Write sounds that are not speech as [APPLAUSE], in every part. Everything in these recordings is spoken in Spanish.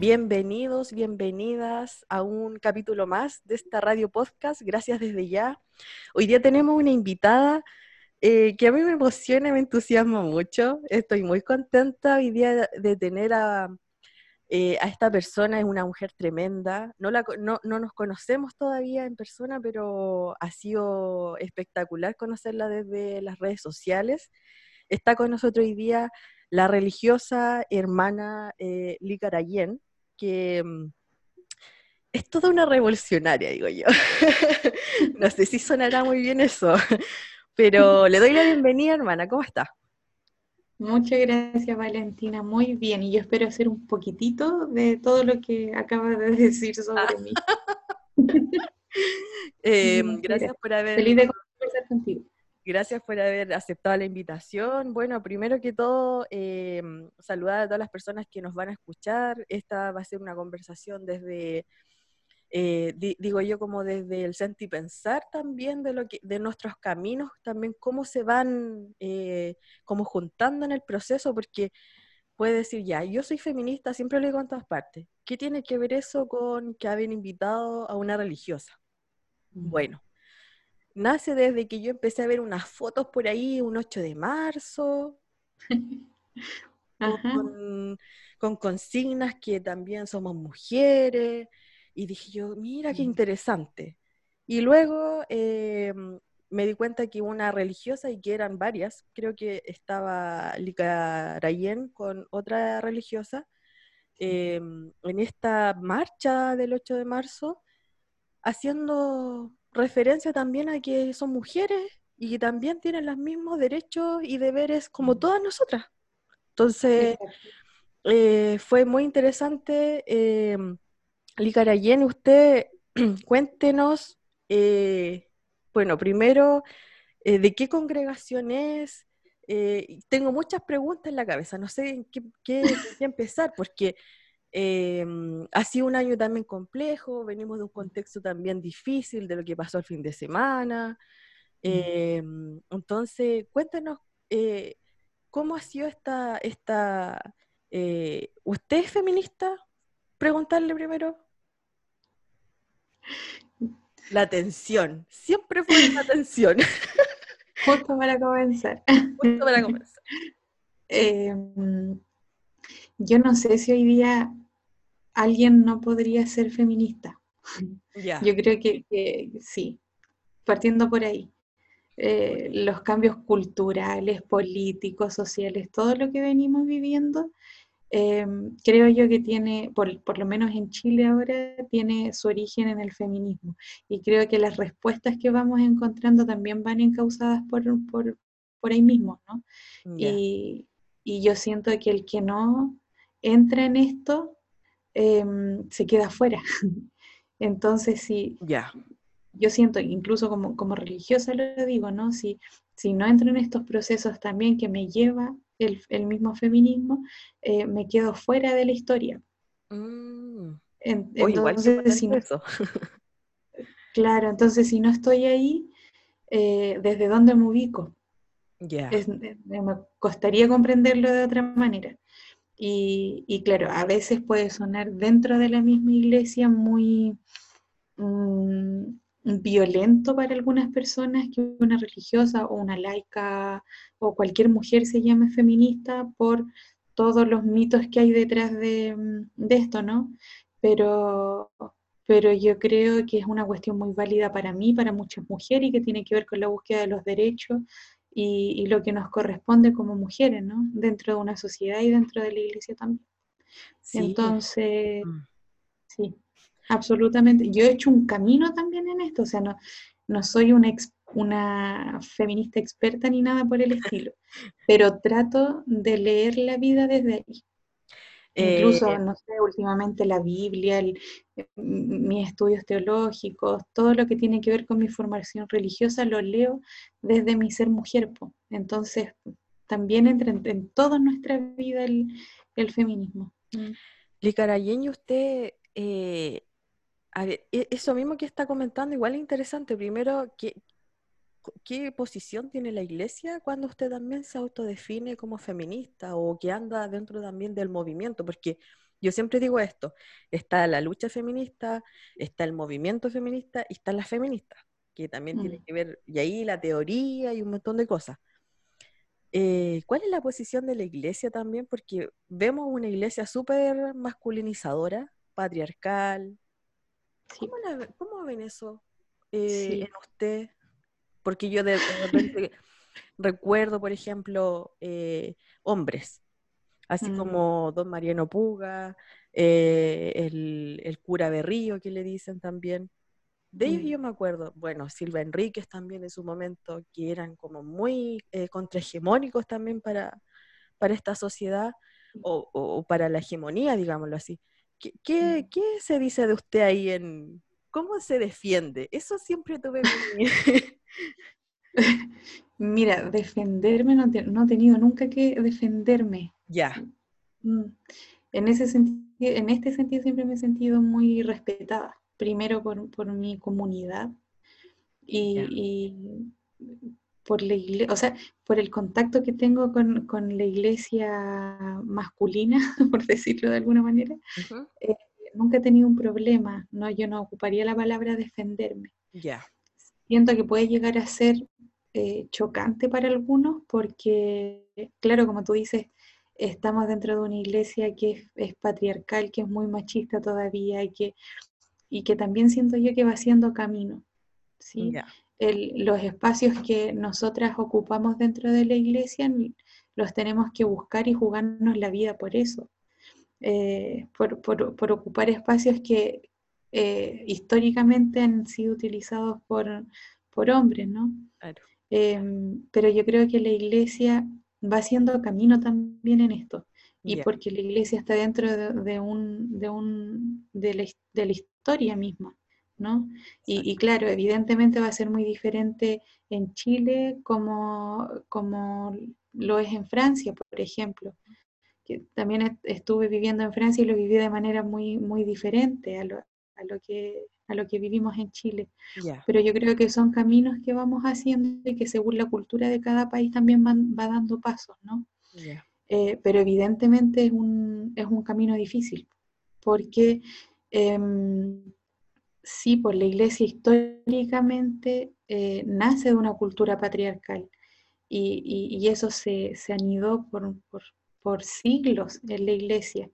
Bienvenidos, bienvenidas a un capítulo más de esta radio podcast. Gracias desde ya. Hoy día tenemos una invitada eh, que a mí me emociona me entusiasma mucho. Estoy muy contenta hoy día de tener a, eh, esta persona. Es una mujer tremenda. No, la, no, no nos conocemos todavía en persona, pero ha sido espectacular conocerla desde las redes sociales. Está con nosotros hoy día la religiosa hermana eh, Licarayen, que mm, es toda una revolucionaria, digo yo. [LAUGHS] no sé si sonará muy bien eso, [LAUGHS] pero le doy la bienvenida, hermana. ¿Cómo está? Muchas gracias, Valentina. Muy bien. Y yo espero hacer un poquitito de todo lo que acaba de [LAUGHS] decir sobre mí. eh, gracias por haber... Feliz de conversar contigo. Gracias por haber aceptado la invitación. Bueno, primero que todo, eh, saludar a todas las personas que nos van a escuchar. Esta va a ser una conversación desde, eh, digo yo, como desde el sentir y pensar también de, lo que, de nuestros caminos, también cómo se van eh, como juntando en el proceso, porque puede decir, ya, yo soy feminista, siempre lo digo en todas partes. ¿Qué tiene que ver eso con que habían invitado a una religiosa? Bueno, nace desde que yo empecé a ver unas fotos por ahí, un 8 de marzo, [LAUGHS] con, consignas que también somos mujeres, y dije yo, mira qué interesante. Y luego eh, me di cuenta que una religiosa, y que eran varias, creo que estaba Licarayen con otra religiosa, em, en esta marcha del 8 de marzo, haciendo referencia también a que son mujeres y que también tienen los mismos derechos y deberes como todas nosotras. Entonces, eh, fue muy interesante. Eh, Licarayen, usted [CLEARS THROAT] cuéntenos, eh, bueno, primero, eh, ¿de qué congregación es? tengo muchas preguntas en la cabeza, no sé en qué, qué empezar, porque Em, ha sido un año también complejo, venimos de un contexto también difícil de lo que pasó el fin de semana. Em, entonces, cuéntanos, eh, ¿cómo ha sido esta... esta eh, ¿Usted es feminista? Preguntarle primero. La atención, siempre fue la atención. [LAUGHS] Justo para comenzar. [LAUGHS] Justo para comenzar. [LAUGHS] Yo no sé si hoy día alguien no podría ser feminista. Yo creo que, sí, partiendo por ahí. Eh, los cambios culturales, políticos, sociales, todo lo que venimos viviendo, eh, creo yo que tiene, por, lo menos en Chile ahora, tiene su origen en el feminismo. Y creo que las respuestas que vamos encontrando también van encausadas por, por, por ahí mismo, ¿no? Y, y yo siento que el que no entra en esto, em, se queda fuera. [LAUGHS] Entonces, si ya yo siento, incluso como, como religiosa lo digo, ¿no? Si, si no entro en estos procesos también que me lleva el, mismo feminismo, eh, me quedo fuera de la historia. Mm. entonces, si eso. [LAUGHS] claro, entonces si no estoy ahí, eh, ¿desde dónde me ubico? Ya. me costaría comprenderlo de otra manera. Y, claro, a veces puede sonar dentro de la misma iglesia muy mm, violento para algunas personas que una religiosa o una laica o cualquier mujer se llame feminista por todos los mitos que hay detrás de, mm, esto, ¿no? Pero, pero yo creo que es una cuestión muy válida para mí, para muchas mujeres y que tiene que ver con la búsqueda de los derechos y, lo que nos corresponde como mujeres, ¿no? Dentro de una sociedad y dentro de la iglesia también. Entonces, mm. sí, absolutamente. Yo he hecho un camino también en esto, o sea, no, no soy una, una feminista experta ni nada por el estilo, [LAUGHS] pero trato de leer la vida desde ahí. Incluso, eh, no sé, últimamente la Biblia, eh, mis estudios teológicos, todo lo que tiene que ver con mi formación religiosa lo leo desde mi ser mujer. Entonces, también entra en, toda nuestra vida el, feminismo. Mm. Licarayeño, usted, eh, e, eso mismo que está comentando, igual es interesante. Primero, que ¿qué posición tiene la iglesia cuando usted también se autodefine como feminista o que anda dentro también del movimiento? Porque Yo siempre digo esto, está la lucha feminista, está el movimiento feminista y están las feministas, que también tiene Mm. que ver, y ahí la teoría y un montón de cosas. Eh, ¿cuál es la posición de la iglesia también? Porque vemos una iglesia súper masculinizadora, patriarcal. Sí. ¿Cómo, la- cómo ven eso eh, Sí. en usted? Porque yo de, de repente [LAUGHS] recuerdo, por ejemplo, eh, hombres, así Mm. como don Mariano Puga, eh, el, el cura Berrío que le dicen también. De ellos Mm. yo me acuerdo, bueno, Silva Enríquez también en su momento, que eran como muy eh, contrahegemónicos también para, para esta sociedad o, o para la hegemonía, digámoslo así. ¿Qué, qué, Mm. qué se dice de usted ahí en... ¿Cómo se defiende? Eso siempre tuve mi... [LAUGHS] [LAUGHS] Mira, defenderme no, te- no he tenido nunca que defenderme. ya, Mm. En ese sentido, en este sentido siempre me he sentido muy respetada. Primero por, por mi comunidad y, por la iglesia, o sea, por el contacto que tengo con, con la iglesia masculina, [LAUGHS] por decirlo de alguna manera. ujú, Nunca he tenido un problema, no, yo no ocuparía la palabra defenderme. ya, siento que puede llegar a ser eh, chocante para algunos porque, claro, como tú dices, estamos dentro de una iglesia que es, es patriarcal, que es muy machista todavía y que, y que también siento yo que va haciendo camino. ¿sí? El- los espacios que nosotras ocupamos dentro de la iglesia los tenemos que buscar y jugarnos la vida por eso, eh, por, por- por ocupar espacios que eh, históricamente han sido utilizados por, por hombres, ¿no? claro, Em, pero yo creo que la iglesia va haciendo camino también en esto, y porque la iglesia está dentro de, de un, de, un, de, la, de la historia misma, ¿no? Y, y claro, evidentemente va a ser muy diferente en Chile como, como lo es en Francia, por ejemplo, que también est- estuve viviendo en Francia y lo viví de manera muy, muy diferente a lo, a lo que, a lo que vivimos en Chile pero yo creo que son caminos que vamos haciendo y que según la cultura de cada país también van, va dando pasos, ¿no? Eh, pero evidentemente es un, es un camino difícil, porque em, sí, por la iglesia históricamente eh, nace de una cultura patriarcal y, y- y eso se, se anidó por, por, por siglos en la iglesia.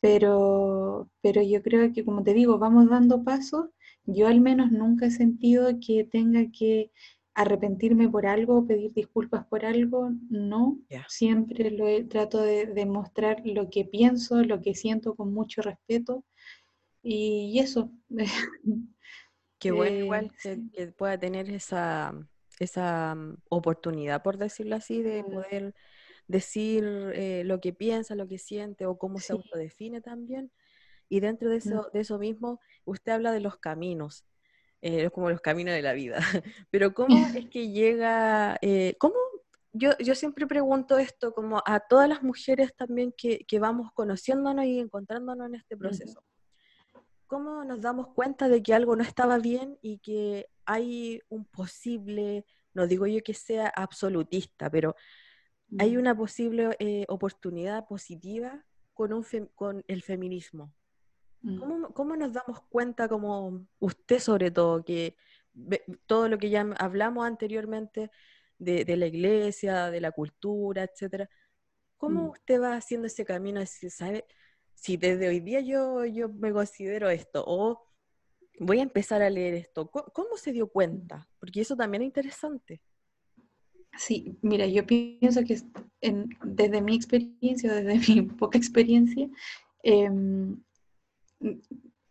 Pero, pero yo creo que, como te digo, vamos dando pasos. Yo al menos nunca he sentido que tenga que arrepentirme por algo pedir disculpas por algo. No, siempre lo he- trato de, de mostrar lo que pienso, lo que siento con mucho respeto. Y, eso. [LAUGHS] Qué bueno Eh, igual que, pueda tener esa, esa mm, oportunidad, por decirlo así, de Mm. Decir eh, lo que piensa, lo que siente o cómo se Sí. autodefine también. Y dentro de eso, de eso mismo, usted habla de los caminos, eh, como los caminos de la vida. [LAUGHS] Pero ¿cómo es [LAUGHS] que llega, eh, cómo, yo, yo siempre pregunto esto como a todas las mujeres también que, que vamos conociéndonos y encontrándonos en este proceso. ¿Cómo nos damos cuenta de que algo no estaba bien y que hay un posible, no digo yo que sea absolutista, pero hay Mm. una posible eh, oportunidad positiva con, un fem- con el feminismo? Mm. ¿Cómo, cómo nos damos cuenta, como usted sobre todo, que todo lo que ya hablamos anteriormente de, de la iglesia, de la cultura, etcétera, ¿cómo Mm. usted va haciendo ese camino? decir, ¿sabe? Si desde hoy día yo, yo me considero esto, o voy a empezar a leer esto, ¿cómo, cómo se dio cuenta? Porque eso también es interesante. Sí, mira, yo pienso que en- desde mi experiencia, desde [LAUGHS] mi poca experiencia, em,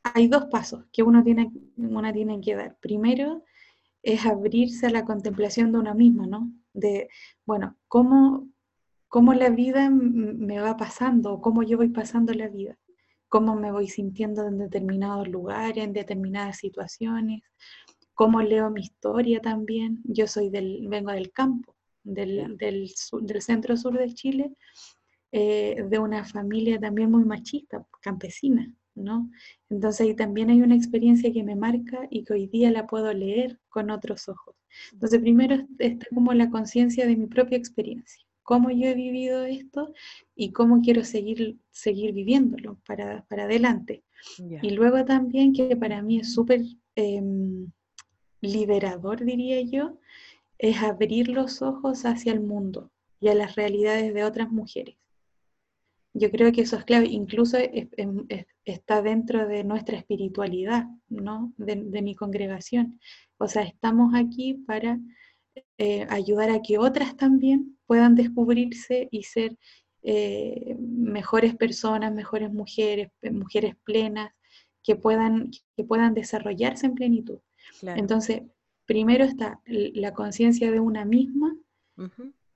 hay dos pasos que uno tiene, tiene que dar. Primero es abrirse a la contemplación de uno mismo, ¿no? De, bueno, ¿cómo, cómo la vida me va pasando, cómo yo voy pasando la vida, cómo me voy sintiendo en determinados lugares, en determinadas situaciones, cómo leo mi historia también. Yo soy del, vengo del campo. Del, del, sur- del centro sur de Chile, eh, de una familia también muy machista, campesina, ¿no? Entonces ahí también hay una experiencia que me marca y que hoy día la puedo leer con otros ojos. Entonces primero está como la conciencia de mi propia experiencia, cómo yo he vivido esto y cómo quiero seguir, seguir viviéndolo para, adelante. Y luego también que para mí es súper em, liberador, diría yo, es abrir los ojos hacia el mundo y a las realidades de otras mujeres. Yo creo que eso es clave, incluso está dentro de nuestra espiritualidad, ¿no? De, mi congregación. O sea, estamos aquí para eh, ayudar a que otras también puedan descubrirse y ser eh, mejores personas, mejores mujeres, mujeres plenas, que puedan, que puedan desarrollarse en plenitud. Entonces, primero está la conciencia de una misma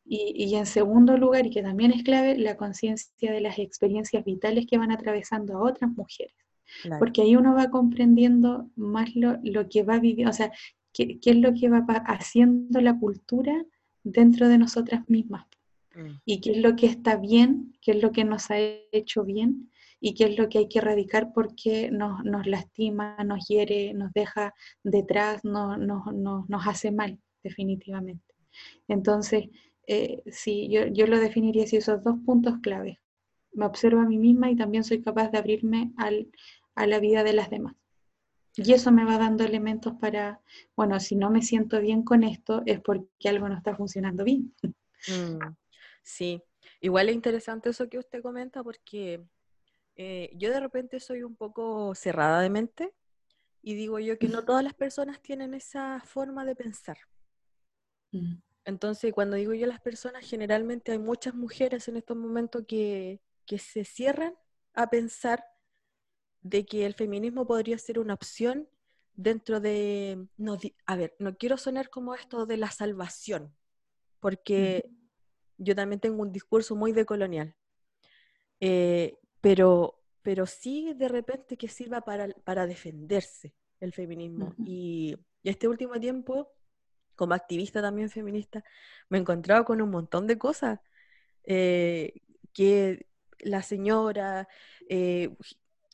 y, en segundo lugar, y que también es clave, la conciencia de las experiencias vitales que van atravesando a otras mujeres. Porque ahí uno va comprendiendo más lo, que va viviendo, o sea, qué, es lo que va haciendo la cultura dentro de nosotras mismas. Mm. Y qué es lo que está bien, qué es lo que nos ha hecho bien y qué es lo que hay que erradicar porque nos, nos lastima, nos hiere, nos deja detrás, no, nos hace mal, definitivamente. Entonces, eh, sí, yo, yo, lo definiría así, esos dos puntos claves. Me observo a mí misma y también soy capaz de abrirme al, a la vida de las demás. Y eso me va dando elementos para, bueno, si no me siento bien con esto es porque algo no está funcionando bien. Mm, sí, igual es interesante eso que usted comenta porque eh, yo de repente soy un poco cerrada de mente y digo yo que no todas las personas tienen esa forma de pensar. Mm. Entonces, cuando digo yo las personas, generalmente hay muchas mujeres en estos momentos que, que se cierran a pensar de que el feminismo podría ser una opción dentro de, no, a ver, no quiero sonar como esto de la salvación, porque yo también tengo un discurso muy decolonial. Eh, pero, pero sí de repente que sirva para, defenderse el feminismo. y, este último tiempo, como activista también feminista, me he encontrado con un montón de cosas eh, que la señora, eh,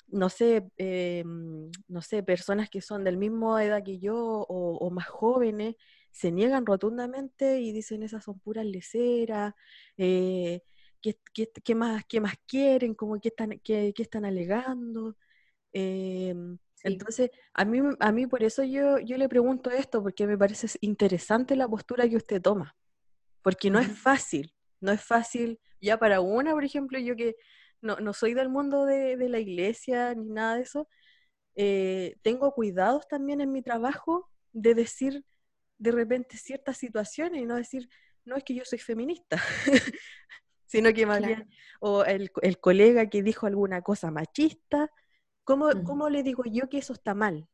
no sé, eh, no sé, personas que son del mismo edad que yo o, más jóvenes, se niegan rotundamente y dicen esas son puras leceras, qué, más, qué más quieren, como qué están, qué, están alegando. Em, entonces, a mí, a mí por eso yo, yo le pregunto esto, porque me parece interesante la postura que usted toma, porque no es fácil, no es fácil, ya para una, por ejemplo, yo que no, soy del mundo de, la iglesia ni nada de eso, eh, tengo cuidados también en mi trabajo de decir de repente ciertas situaciones y no decir, no es que yo soy feminista, [LAUGHS] sino que más bien, o el, colega que dijo alguna cosa machista, ¿cómo, ¿cómo, le digo yo que eso está mal?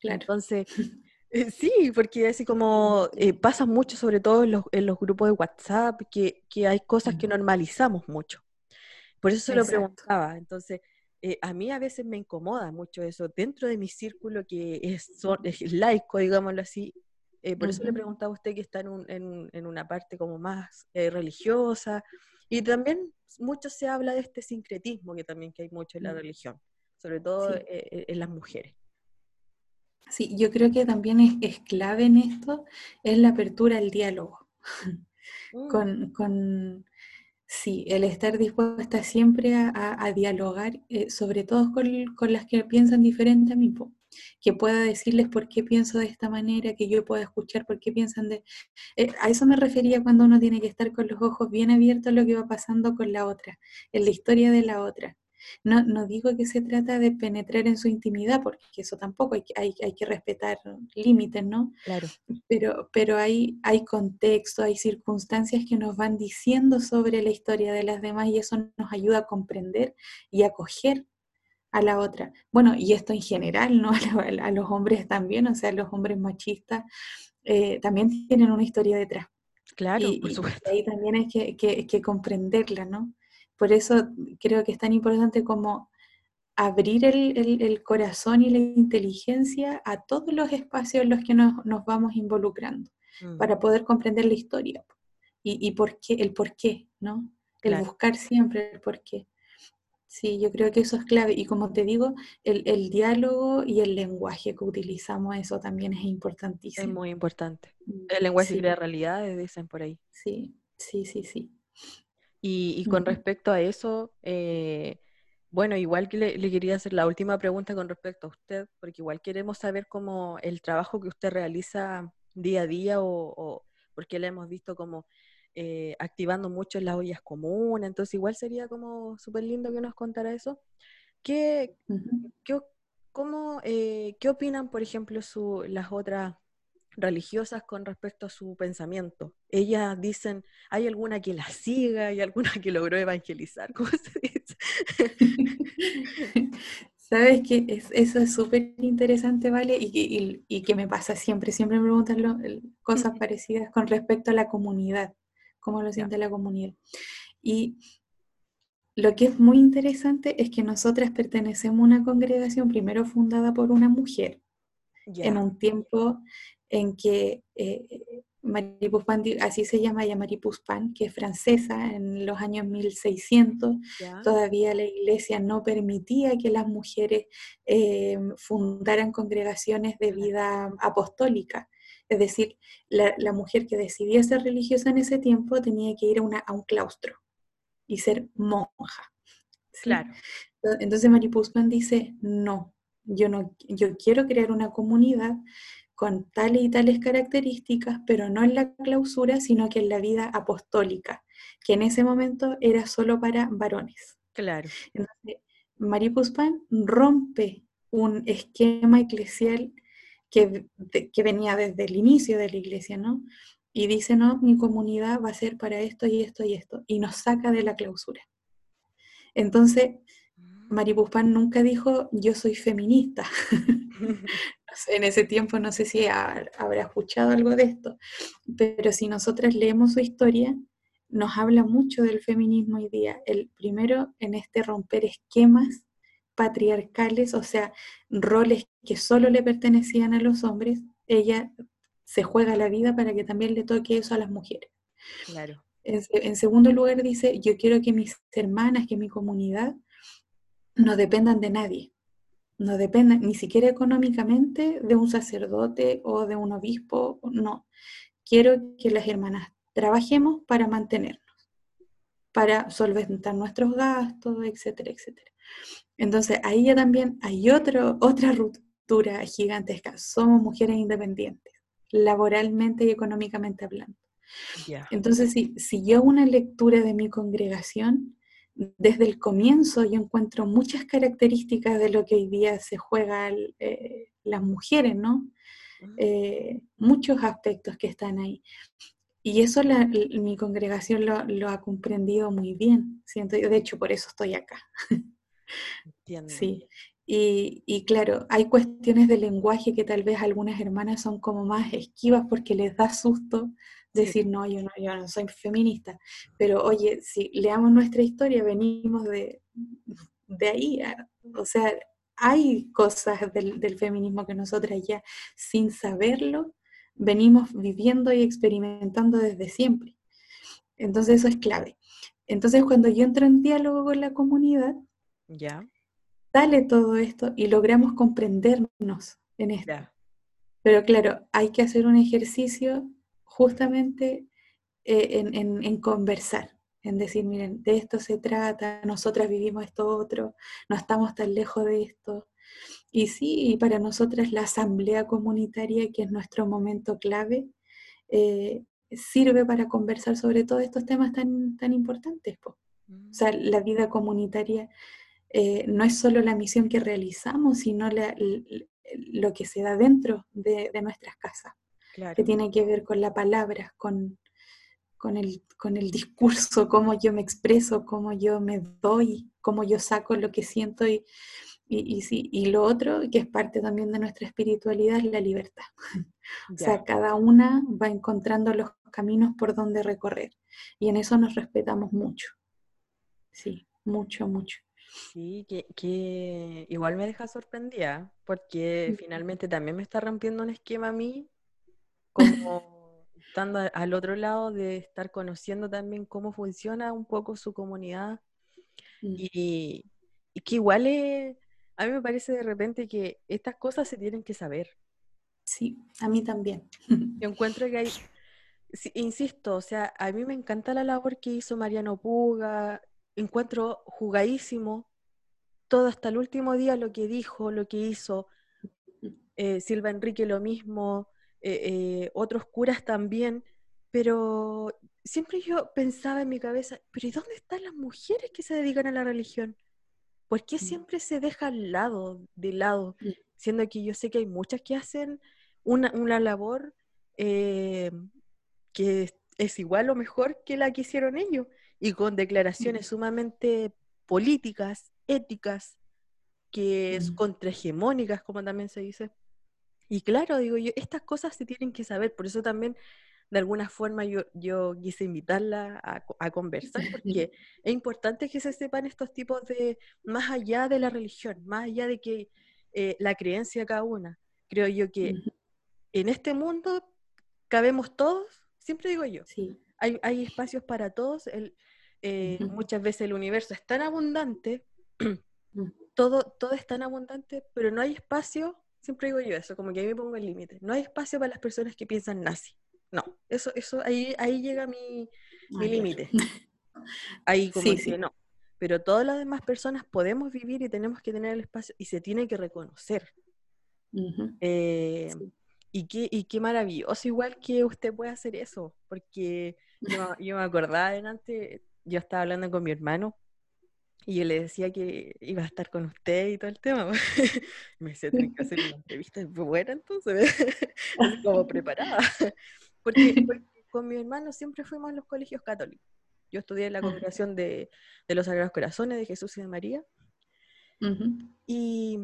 Entonces, [LAUGHS] eh, sí, porque así como eh, pasa mucho, sobre todo en los, en los grupos de WhatsApp, que, que hay cosas que normalizamos mucho. Por eso se lo preguntaba. Entonces, eh, a mí a veces me incomoda mucho eso. Dentro de mi círculo que es, es laico, digámoslo así, eh, por eso le preguntaba a usted que está en, una parte como más eh, religiosa. Y también mucho se habla de este sincretismo que también que hay mucho en la mm. religión, sobre todo eh, en las mujeres. Sí, yo creo que también es, clave en esto, es la apertura al diálogo. [LAUGHS] Mm. con, sí, el estar dispuesta siempre a, dialogar, sobre todo con, con, las que piensan diferente a mí que pueda decirles por qué pienso de esta manera, que yo pueda escuchar por qué piensan de... Eh, a eso me refería cuando uno tiene que estar con los ojos bien abiertos a lo que va pasando con la otra, en la historia de la otra. No, no digo que se trata de penetrar en su intimidad, porque eso tampoco hay, hay, hay que respetar límites, ¿no? Claro. Pero, pero hay, hay contexto, hay circunstancias que nos van diciendo sobre la historia de las demás y eso nos ayuda a comprender y acoger a la otra. Bueno, y esto en general, ¿no? [LAUGHS] A, los hombres también, o sea, los hombres machistas eh, también tienen una historia detrás. Claro, y, por supuesto. ahí también hay que, comprenderla, ¿no? Por eso creo que es tan importante como abrir el, corazón y la inteligencia a todos los espacios en los que nos, vamos involucrando, mm. para poder comprender la historia y, por qué, el por qué, ¿no? El buscar siempre el por qué. Sí, yo creo que eso es clave. Y como te digo, el, diálogo y el lenguaje que utilizamos, eso también es importantísimo. Es muy importante. Mm, el lenguaje y la realidad, dicen por ahí. Sí, Sí, sí, sí. Y, con respecto a eso, eh, bueno, igual que le, quería hacer la última pregunta con respecto a usted, porque igual queremos saber cómo el trabajo que usted realiza día a día o, porque le hemos visto como eh, activando mucho las ollas comunes, entonces igual sería como súper lindo que nos contara eso. ¿Qué, qué, cómo, eh, ¿Qué opinan, por ejemplo, su, las otras religiosas con respecto a su pensamiento. Ellas dicen, ¿hay alguna que la siga? ¿Hay alguna que logró evangelizar? [LAUGHS] ¿Cómo se dice? [LAUGHS] Sabes que eso es súper interesante, ¿vale? Y, y, que me pasa siempre, siempre me preguntan cosas parecidas con respecto a la comunidad, cómo lo siente la comunidad. Y lo que es muy interesante es que nosotras pertenecemos a una congregación primero fundada por una mujer, en un tiempo en que eh, así se llama ya Maripuspan, que es francesa, en los años 1600, todavía la iglesia no permitía que las mujeres eh, fundaran congregaciones de vida apostólica. Es decir, la, mujer que decidía ser religiosa en ese tiempo tenía que ir a, una, a un claustro y ser monja. Claro. Entonces Maripuspan dice, no, yo no, yo quiero crear una comunidad con tales y tales características, pero no en la clausura, sino que en la vida apostólica, que en ese momento era solo para varones. Claro. Entonces, Maripuspan rompe un esquema eclesial que, que, venía desde el inicio de la iglesia, ¿no? Y dice, no, mi comunidad va a ser para esto y esto y esto, y nos saca de la clausura. Entonces, mm. Maripuspan nunca dijo, yo soy feminista. [LAUGHS] en ese tiempo no sé si habrá escuchado algo de esto, pero si nosotras leemos su historia, nos habla mucho del feminismo hoy día. El primero en este romper esquemas patriarcales, o sea, roles que solo le pertenecían a los hombres, ella se juega la vida para que también le toque eso a las mujeres. Claro. En, segundo lugar dice, yo quiero que mis hermanas, que mi comunidad no dependan de nadie no depende ni siquiera económicamente de un sacerdote o de un obispo, no. Quiero que las hermanas trabajemos para mantenernos, para solventar nuestros gastos, etcétera, etcétera. Entonces, ahí ya también hay otro, otra ruptura gigantesca. Somos mujeres independientes, laboralmente y económicamente hablando. Entonces, si, si yo una lectura de mi congregación, desde el comienzo yo encuentro muchas características de lo que hoy día se juega eh, las mujeres, ¿no? Eh, muchos aspectos que están ahí. Y eso mi congregación lo, ha comprendido muy bien. Siento, de hecho, por eso estoy acá. [LAUGHS] Entiendo. Sí. Y, y, claro, hay cuestiones de lenguaje que tal vez algunas hermanas son como más esquivas porque les da susto decir, no yo, no, yo no soy feminista, pero oye, si leamos nuestra historia, venimos de, de ahí, o sea, hay cosas del, del, feminismo que nosotras ya, sin saberlo, venimos viviendo y experimentando desde siempre. Entonces eso es clave. Entonces cuando yo entro en diálogo con la comunidad, ya. sale todo esto y logramos comprendernos en esto. Pero claro, hay que hacer un ejercicio justamente eh, en, conversar, en decir, miren, de esto se trata, nosotras vivimos esto otro, no estamos tan lejos de esto. Y sí, para nosotras la asamblea comunitaria, que es nuestro momento clave, eh, sirve para conversar sobre todos estos temas tan, tan importantes. O sea, mm. la vida comunitaria eh, no es solo la misión que realizamos, sino lo que se da dentro de nuestras casas que tiene que ver con la palabra, con, con, el, con el discurso, cómo yo me expreso, cómo yo me doy, cómo yo saco lo que siento y, y, y, lo otro, que es parte también de nuestra espiritualidad, es la libertad. [LAUGHS] o sea, cada una va encontrando los caminos por donde recorrer y en eso nos respetamos mucho. Sí, mucho, mucho. Sí, que, que igual me deja sorprendida, porque finalmente también me está rompiendo un esquema a mí como [LAUGHS] estando al otro lado de estar conociendo también cómo funciona un poco su comunidad mm. y, que igual a mí me parece de repente que estas cosas se tienen que saber. Sí, a mí también. Yo encuentro que hay, insisto, o sea, a mí me encanta la labor que hizo Mariano Puga, encuentro jugadísimo todo hasta el último día lo que dijo, lo que hizo. Eh, Silva Enrique lo mismo, eh, eh, otros curas también, pero siempre yo pensaba en mi cabeza, pero ¿y dónde están las mujeres que se dedican a la religión? ¿Por qué mm. siempre se deja al lado, de lado? Mm. Siendo que yo sé que hay muchas que hacen una, una labor que es igual o mejor que la que hicieron ellos, y con declaraciones sumamente políticas, éticas, que es contrahegemónicas, como también se dice. Y claro, digo yo, estas cosas se tienen que saber, por eso también de alguna forma yo, yo quise invitarla a, conversar, [LAUGHS] porque es importante que se sepan estos tipos de, más allá de la religión, más allá de que eh, la creencia de cada una. Creo yo que en este mundo cabemos todos, siempre digo yo, sí. Hay, hay espacios para todos, el, eh, muchas veces el universo es tan abundante, [CLEARS THROAT] mm. todo, todo es tan abundante, pero no hay espacio Siempre digo yo eso, como que ahí me pongo el límite. No hay espacio para las personas que piensan nazi. No, eso, eso, ahí, ahí llega mi, mi límite. [LAUGHS] Ahí como sí, no. Pero todas las demás personas podemos vivir y tenemos que tener el espacio y se tiene que reconocer. Eh, y, qué, y qué maravilloso, igual que usted puede hacer eso, porque yo, yo me acordaba adelante, yo estaba hablando con mi hermano y yo le decía que iba a estar con usted y todo el tema. [LAUGHS] me decía, tengo que hacer una entrevista buena entonces, [LAUGHS] como preparada. [LAUGHS] Porque, con mi hermano siempre fuimos a los colegios católicos. Yo estudié en la congregación de, de los Sagrados Corazones de Jesús y de María. y,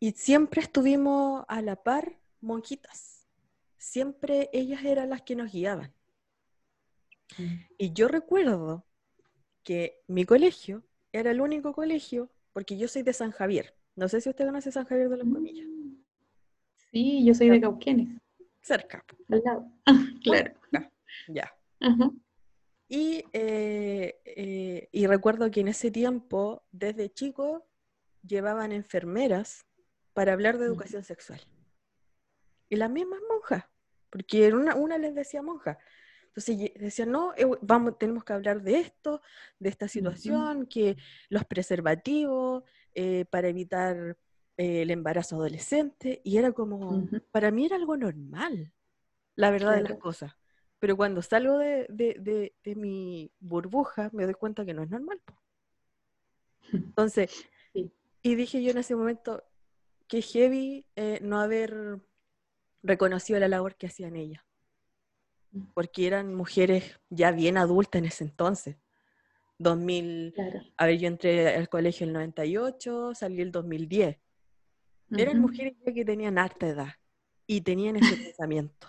y siempre estuvimos a la par monjitas. Siempre ellas eran las que nos guiaban. Mm. Y yo recuerdo que mi colegio era el único colegio, porque yo soy de San Javier. No sé si usted conoce San Javier de los Comillas. Sí, yo soy de Cauquenes. Cerca. Al lado. [LAUGHS] [LAUGHS] claro. Ya. Y, eh, eh, y recuerdo que en ese tiempo, desde chico, llevaban enfermeras para hablar de educación sexual. Y las mismas monjas, porque una, una les decía monja, entonces decían, no, eh, vamos, tenemos que hablar de esto, de esta situación, que los preservativos eh, para evitar eh, el embarazo adolescente, y era como, para mí era algo normal, la verdad de las cosas. Pero cuando salgo de, de, de, mi burbuja, me doy cuenta que no es normal. [LAUGHS] Entonces, y dije yo en ese momento, que heavy no haber reconocido la labor que hacían ellas porque eran mujeres ya bien adultas en ese entonces. 2000, a ver, yo entré al colegio en el 98, salí el 2010. Eran mujeres que tenían harta edad y tenían ese [LAUGHS] pensamiento.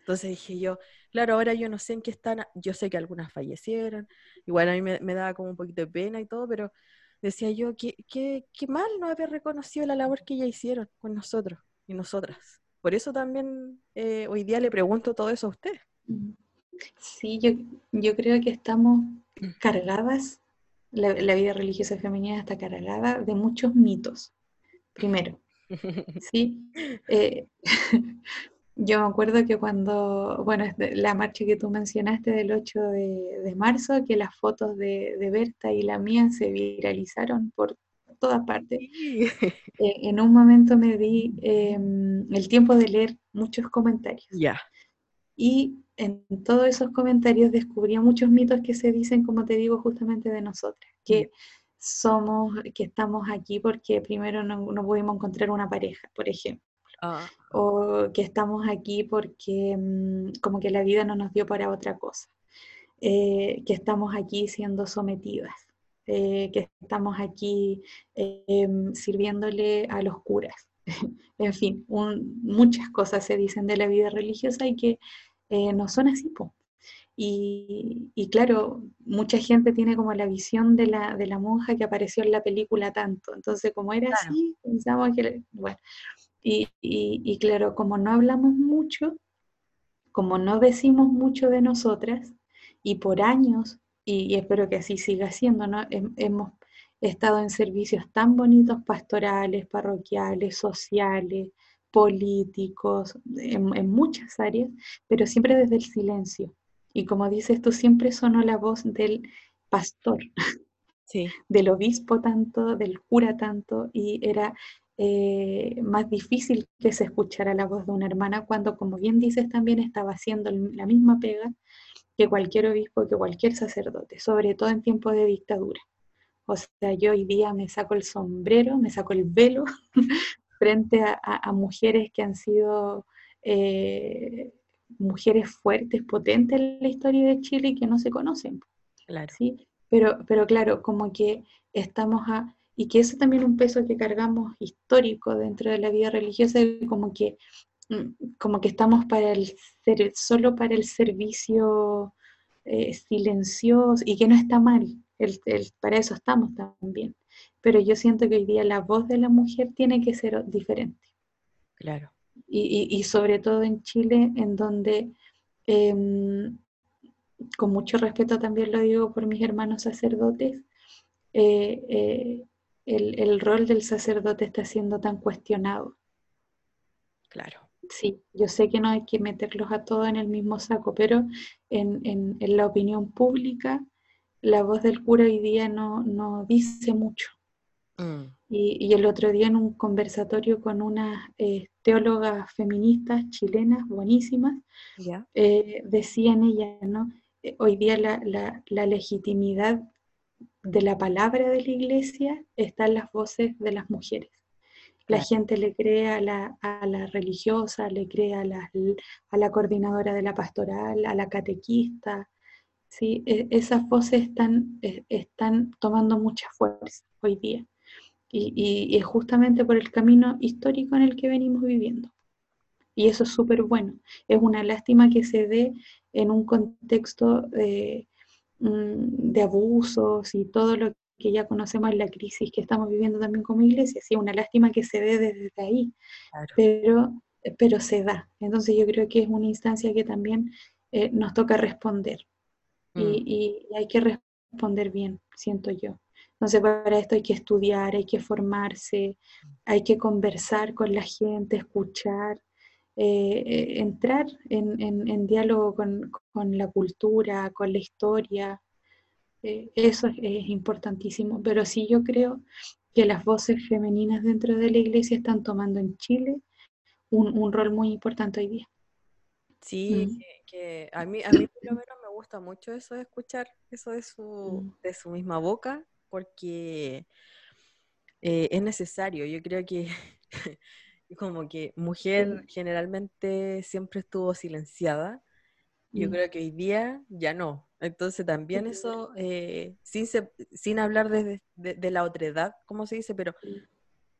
Entonces dije yo, claro, ahora yo no sé en qué están, yo sé que algunas fallecieron, igual a mí me, daba como un poquito de pena y todo, pero decía yo, qué, qué, qué mal no haber reconocido la labor que ya hicieron con nosotros y nosotras. Por eso también eh, hoy día le pregunto todo eso a usted. Sí, yo, yo creo que estamos cargadas, la, vida religiosa femenina está cargada de muchos mitos. Primero, [LAUGHS] ¿sí? Eh, [LAUGHS] yo me acuerdo que cuando, bueno, la marcha que tú mencionaste del 8 de, marzo, que las fotos de, Berta y la mía se viralizaron por todas partes. [LAUGHS] Eh, en un momento me di em, el tiempo de leer muchos comentarios. Ya. Y en todos esos comentarios descubría muchos mitos que se dicen, como te digo, justamente de nosotras, que somos, que estamos aquí porque primero no, no pudimos encontrar una pareja, por ejemplo. Ah. O que estamos aquí porque mm, como que la vida no nos dio para otra cosa. Eh, que estamos aquí siendo sometidas. Eh, que estamos aquí em, sirviéndole a los curas. [LAUGHS] en fin, muchas cosas se dicen de la vida religiosa y que eh, no son así. Y, claro, mucha gente tiene como la visión de la, de la monja que apareció en la película tanto. Entonces, como era así, pensamos que, bueno, y, y, claro, como no hablamos mucho, como no decimos mucho de nosotras, y por años, y, espero que así siga siendo, ¿no? hemos estado en servicios tan bonitos pastorales, parroquiales, sociales, políticos, en, muchas áreas, pero siempre desde el silencio. Y como dices tú, siempre sonó la voz del pastor, sí. [LAUGHS] del obispo tanto, del cura tanto, y era eh, más difícil que se escuchara la voz de una hermana cuando, como bien dices, también estaba haciendo la misma pega que cualquier obispo, que cualquier sacerdote, sobre todo en tiempos de dictadura. O sea, yo hoy día me saco el sombrero, me saco el velo [LAUGHS] frente a, mujeres que han sido eh, mujeres fuertes, potentes en la historia de Chile y que no se conocen. Claro. ¿sí? Pero, pero claro, como que estamos a, y que eso también es un peso que cargamos histórico dentro de la vida religiosa, como que, mm, como que estamos para el ser, solo para el servicio eh, silencioso y que no está mal, el, para eso estamos también. Pero yo siento que hoy día la voz de la mujer tiene que ser diferente. Claro. Y, y, sobre todo en Chile, en donde, em, con mucho respeto también lo digo por mis hermanos sacerdotes, eh, eh, el, rol del sacerdote está siendo tan cuestionado. Claro. Sí, yo sé que no hay que meterlos a todos en el mismo saco, pero en, la opinión pública la voz del cura hoy día no, dice mucho. Mm. Y, el otro día en un conversatorio con unas eh, teólogas feministas chilenas buenísimas, eh, decían ellas, ¿no? Eh, hoy día la, la, la, legitimidad de la palabra de la iglesia están las voces de las mujeres. La gente le cree a la, religiosa, le cree a la, a la, coordinadora de la pastoral, a la catequista. ¿sí? E, esas voces están, e, están tomando mucha fuerza hoy día. Y, es justamente por el camino histórico en el que venimos viviendo. Y eso es súper bueno. Es una lástima que se dé en un contexto de Mm, de abusos y todo lo que ya conocemos en la crisis que estamos viviendo también como iglesia. Sí, una lástima que se dé desde ahí, pero, pero se da. Entonces yo creo que es una instancia que también eh, nos toca responder. Mm. Y, hay que responder bien, siento yo. Entonces para esto hay que estudiar, hay que formarse, hay que conversar con la gente, escuchar, eh, eh, entrar en, diálogo con, la cultura, con la historia. Eh, eso es, importantísimo. Pero sí yo creo que las voces femeninas dentro de la iglesia están tomando en Chile un, rol muy importante hoy día. Sí, mm. que, a, mí, a mí por lo menos me gusta mucho eso de escuchar eso de su, mm. de su misma boca, porque es necesario. Yo creo que [LAUGHS] como que mujer generalmente siempre estuvo silenciada. Yo mm. creo que hoy día ya no. Entonces también eso, eh, sin, sin hablar de, de, la otredad, como se dice, pero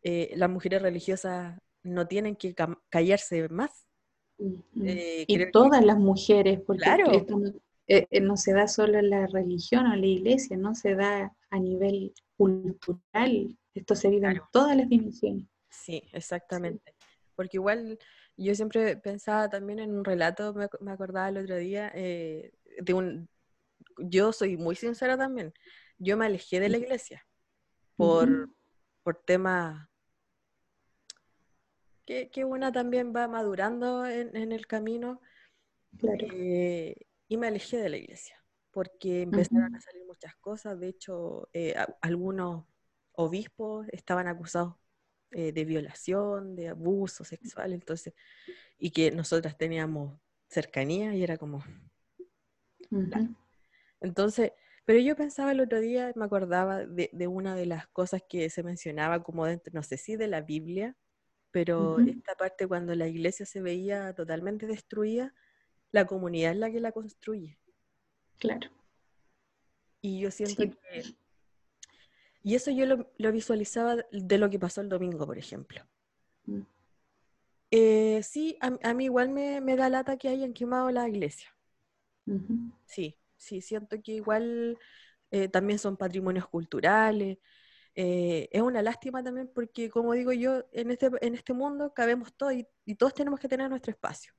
eh, las mujeres religiosas no tienen que callarse más. Eh, y todas las mujeres, porque esto no, se da solo en la religión o en la iglesia, no se da a nivel cultural, esto se vive en todas las dimensiones. Sí, exactamente. Porque igual yo siempre pensaba también en un relato, me, acordaba el otro día, eh, de un... Yo soy muy sincera también, yo me alejé de la iglesia por, por temas que, que, una también va madurando en, el camino. Eh, y me alejé de la iglesia, porque empezaron a salir muchas cosas. De hecho, eh, algunos obispos estaban acusados eh, de violación, de abuso sexual, entonces, y que nosotras teníamos cercanía y era como... Entonces, pero yo pensaba el otro día, me acordaba de, una de las cosas que se mencionaba como dentro, no sé si de la Biblia, pero esta parte cuando la iglesia se veía totalmente destruida, la comunidad es la que la construye. Claro. Y yo siento que y eso yo lo, visualizaba de lo que pasó el domingo, por ejemplo. Mm. Eh, sí, a, mí igual me, da lata que hayan quemado la iglesia. Sí, sí, siento que igual eh, también son patrimonios culturales. Eh, es una lástima también porque, como digo yo, en este, en este mundo cabemos todos y, todos tenemos que tener nuestro espacio.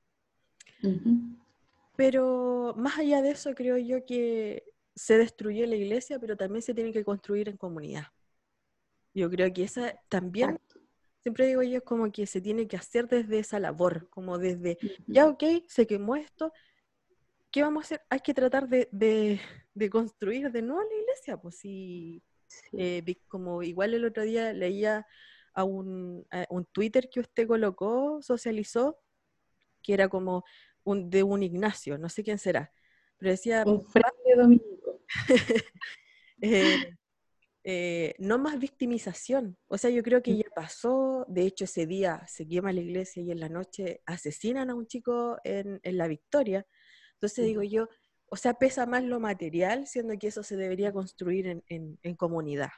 Pero más allá de eso, creo yo que se destruyó la iglesia, pero también se tiene que construir en comunidad. Yo creo que esa también siempre digo yo, es como que se tiene que hacer desde esa labor, como desde, ya ok, se quemó esto, ¿qué vamos a hacer? Hay que tratar de, de, construir de nuevo la iglesia, pues sí, eh, como igual el otro día leía a un, un Twitter que usted colocó, socializó, que era como un, de un Ignacio, no sé quién será, pero decía... Un dominico. [LAUGHS] eh, eh, no más victimización. O sea, yo creo que ya pasó, de hecho ese día se quema la iglesia y en la noche asesinan a un chico en, la victoria. Entonces digo yo, o sea, pesa más lo material, siendo que eso se debería construir en, comunidad.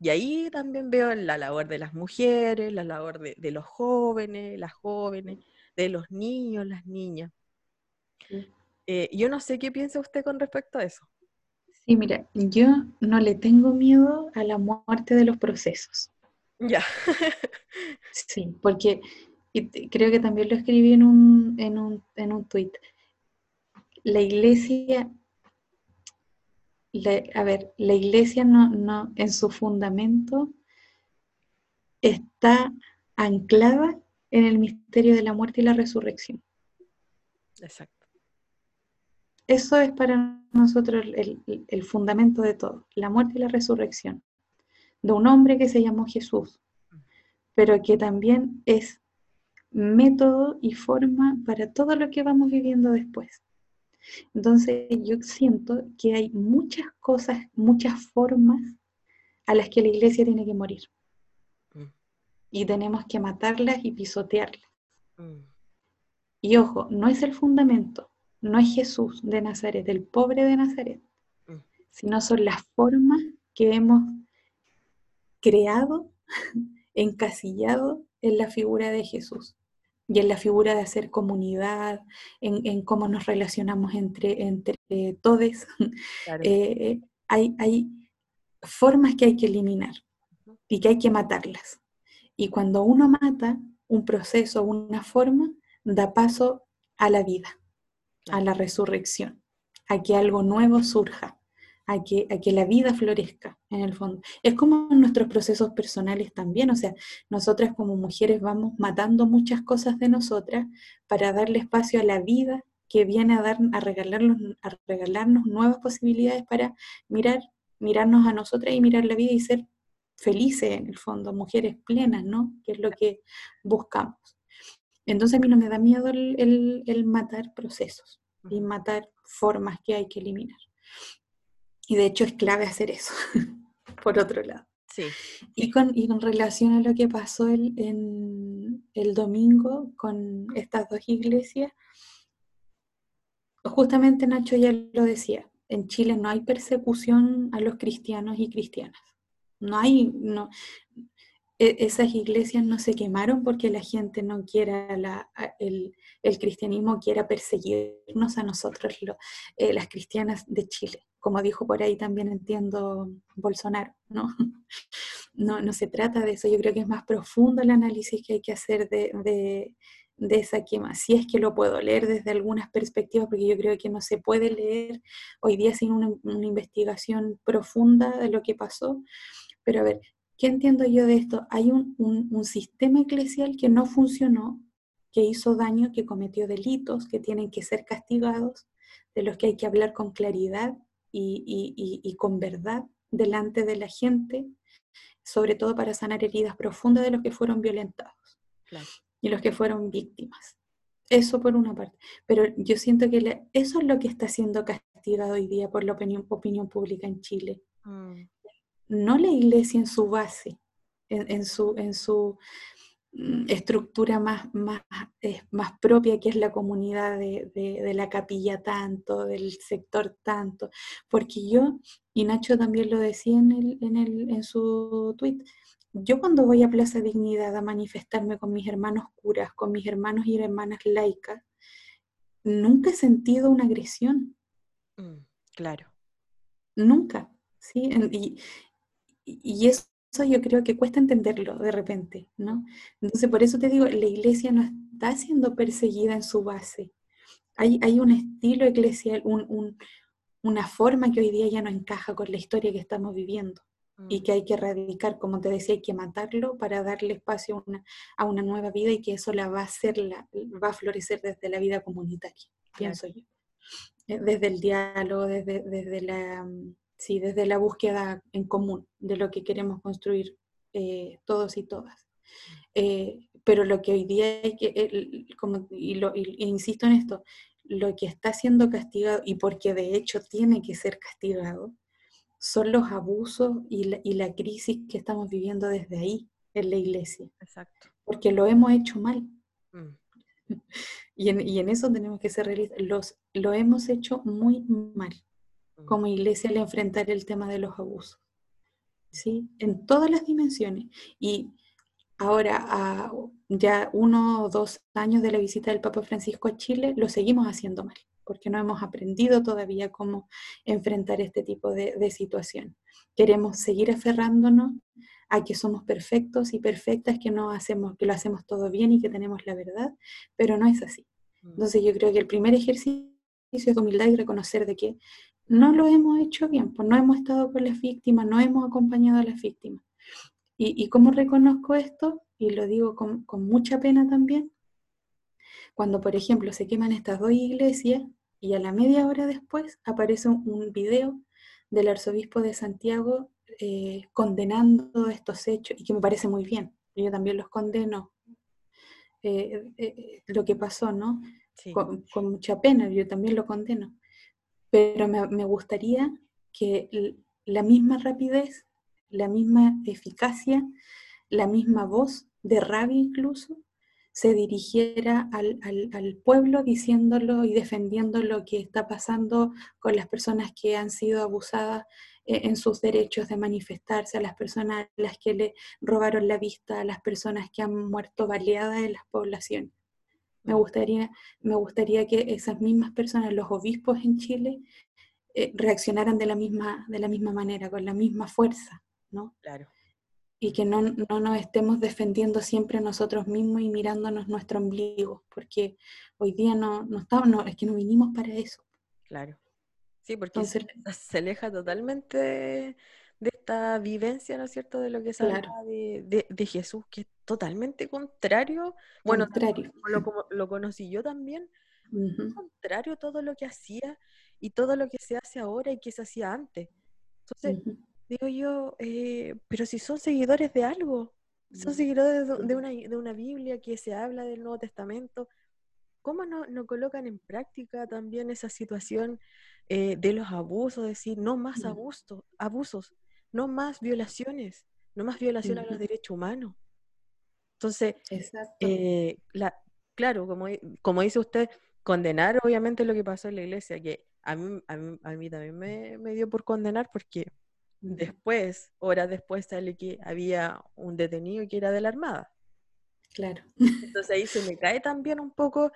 Y ahí también veo la labor de las mujeres, la labor de, los jóvenes, las jóvenes, de los niños, las niñas. Eh, yo no sé qué piensa usted con respecto a eso. Sí, mira, yo no le tengo miedo a la muerte de los procesos. Ya. [LAUGHS] sí, porque creo que también lo escribí en un, en un, en un tuit. La iglesia, a ver, la iglesia no, no, en su fundamento está anclada en el misterio de la muerte y la resurrección. Exacto. Eso es para nosotros el, fundamento de todo, la muerte y la resurrección, de un hombre que se llamó Jesús, pero que también es método y forma para todo lo que vamos viviendo después. Entonces yo siento que hay muchas cosas, muchas formas a las que la iglesia tiene que morir. Y tenemos que matarlas y pisotearlas. Mm. Y ojo, no es el fundamento, no es Jesús de Nazaret, el pobre de Nazaret, mm. sino son las formas que hemos creado, [LAUGHS] encasillado en la figura de Jesús y en la figura de hacer comunidad, en, cómo nos relacionamos entre, entre todos. [LAUGHS] Eh, hay, hay formas que hay que eliminar y que hay que matarlas. Y cuando uno mata un proceso, una forma, da paso a la vida a la resurrección, a que algo nuevo surja, a que, a que la vida florezca en el fondo. Es como nuestros procesos personales también, o sea, nosotras como mujeres vamos matando muchas cosas de nosotras para darle espacio a la vida que viene a, dar, a, regalarnos, a regalarnos nuevas posibilidades para mirar, mirarnos a nosotras y mirar la vida y ser felices en el fondo, mujeres plenas, ¿no? Que es lo que buscamos. Entonces a mí no me da miedo el, matar procesos y matar formas que hay que eliminar. Y de hecho es clave hacer eso, [LAUGHS] por otro lado. Sí. Y, con, relación a lo que pasó el, en, el domingo con estas dos iglesias, justamente Nacho ya lo decía, en Chile no hay persecución a los cristianos y cristianas. No hay, no, e-, esas iglesias no se quemaron porque la gente no quiera, la, el, cristianismo quiera perseguirnos a nosotros, eh, las cristianas de Chile. Como dijo por ahí también entiendo Bolsonaro, ¿no? [LAUGHS] ¿no? No se trata de eso, yo creo que es más profundo el análisis que hay que hacer de, esa quema, si es que lo puedo leer desde algunas perspectivas, porque yo creo que no se puede leer hoy día sin una investigación profunda de lo que pasó. Pero a ver, ¿Qué entiendo yo de esto? Hay un, sistema eclesial que no funcionó, que hizo daño, que cometió delitos, que tienen que ser castigados, de los que hay que hablar con claridad y, con verdad delante de la gente, sobre todo para sanar heridas profundas de los que fueron violentados y los que fueron víctimas. Eso por una parte. Pero yo siento que eso es lo que está siendo castigado hoy día por la opinión, opinión pública en Chile. Mm no la iglesia en su base, en, su, en su mm, estructura más, más, más, propia, que es la comunidad de, la capilla tanto, del sector tanto, porque yo, y Nacho también lo decía en, el, en, el, en su tweet, yo cuando voy a Plaza Dignidad a manifestarme con mis hermanos curas, con mis hermanos y hermanas laicas, nunca he sentido una agresión. Mm, claro. Nunca. ¿sí? Y, y eso yo creo que cuesta entenderlo de repente, ¿no? Entonces, por eso te digo, la iglesia no está siendo perseguida en su base. Hay, hay un estilo eclesial, una forma que hoy día ya no encaja con la historia que estamos viviendo. y mm. que hay que erradicar, como te decía, hay que matarlo para darle espacio a una, a una nueva vida y que eso la va a hacer, la, va a florecer desde la vida comunitaria, pienso yo. Eh, desde el diálogo, desde, desde, la, mm, sí, desde la búsqueda en común de lo que queremos construir eh, todos y todas. Eh, pero lo que hoy día hay que, como, y, lo, insisto en esto, lo que está siendo castigado, y porque de hecho tiene que ser castigado, son los abusos y la, y la crisis que estamos viviendo desde ahí, en la iglesia. Exacto. Porque lo hemos hecho mal. Mm. [LAUGHS] Y, en, y, en, eso tenemos que ser realistas. Los, lo hemos hecho muy mal. Como iglesia al enfrentar el tema de los abusos. ¿Sí? En todas las dimensiones. Y ahora, a ya uno o dos años de la visita del Papa Francisco a Chile, lo seguimos haciendo mal porque no hemos aprendido todavía cómo enfrentar este tipo de, situación. Queremos seguir aferrándonos a que somos perfectos y perfectas, que, no hacemos, que lo hacemos todo bien y que tenemos la verdad, pero no es así. Mm. Entonces yo creo que el primer ejercicio es humildad y reconocer de que no lo hemos hecho bien, pues no hemos estado con las víctimas, no hemos acompañado a las víctimas. ¿Y, cómo reconozco esto? Y lo digo con, con mucha pena también, cuando, por ejemplo, se queman estas dos iglesias y a la media hora después aparece un, video del arzobispo de Santiago eh, condenando estos hechos y que me parece muy bien. Yo también los condeno. Eh, eh, lo que pasó, ¿no? Con, mucha pena, yo también lo condeno. Pero me, gustaría que la misma rapidez, la misma eficacia, la misma voz de rabia incluso, se dirigiera al, pueblo diciéndolo y defendiendo lo que está pasando con las personas que han sido abusadas eh, en sus derechos de manifestarse, a las personas a las que le robaron la vista, a las personas que han muerto baleadas en las poblaciones. Me gustaría, me gustaría que esas mismas personas, los obispos en Chile, eh, reaccionaran de la, misma, de la misma manera, con la misma fuerza, ¿no? Claro y que no, nos estemos defendiendo siempre nosotros mismos y mirándonos nuestro ombligo, porque hoy día no, no estamos, no, es que no vinimos para eso. Claro. Sí, porque se, aleja totalmente esta vivencia, ¿no es cierto?, de lo que se habla de, de, Jesús, que es totalmente contrario. Bueno, contrario. Lo, lo conocí yo también, contrario a todo lo que hacía y todo lo que se hace ahora y que se hacía antes. Entonces, digo yo, eh, pero si son seguidores de algo, son mm, seguidores de, una, de una Biblia que se habla del Nuevo Testamento, ¿cómo no, no colocan en práctica también esa situación eh, de los abusos? Decir, no más mm. abusos, abusos, no más violaciones, no más violación a los derechos humanos. Entonces, eh, la, claro, como, como dice usted, condenar obviamente lo que pasó en la iglesia, que a mí, a mí, también me, me dio por condenar porque Después, horas después, sale que había un detenido que era de la Armada. Claro. Entonces ahí se me cae también un poco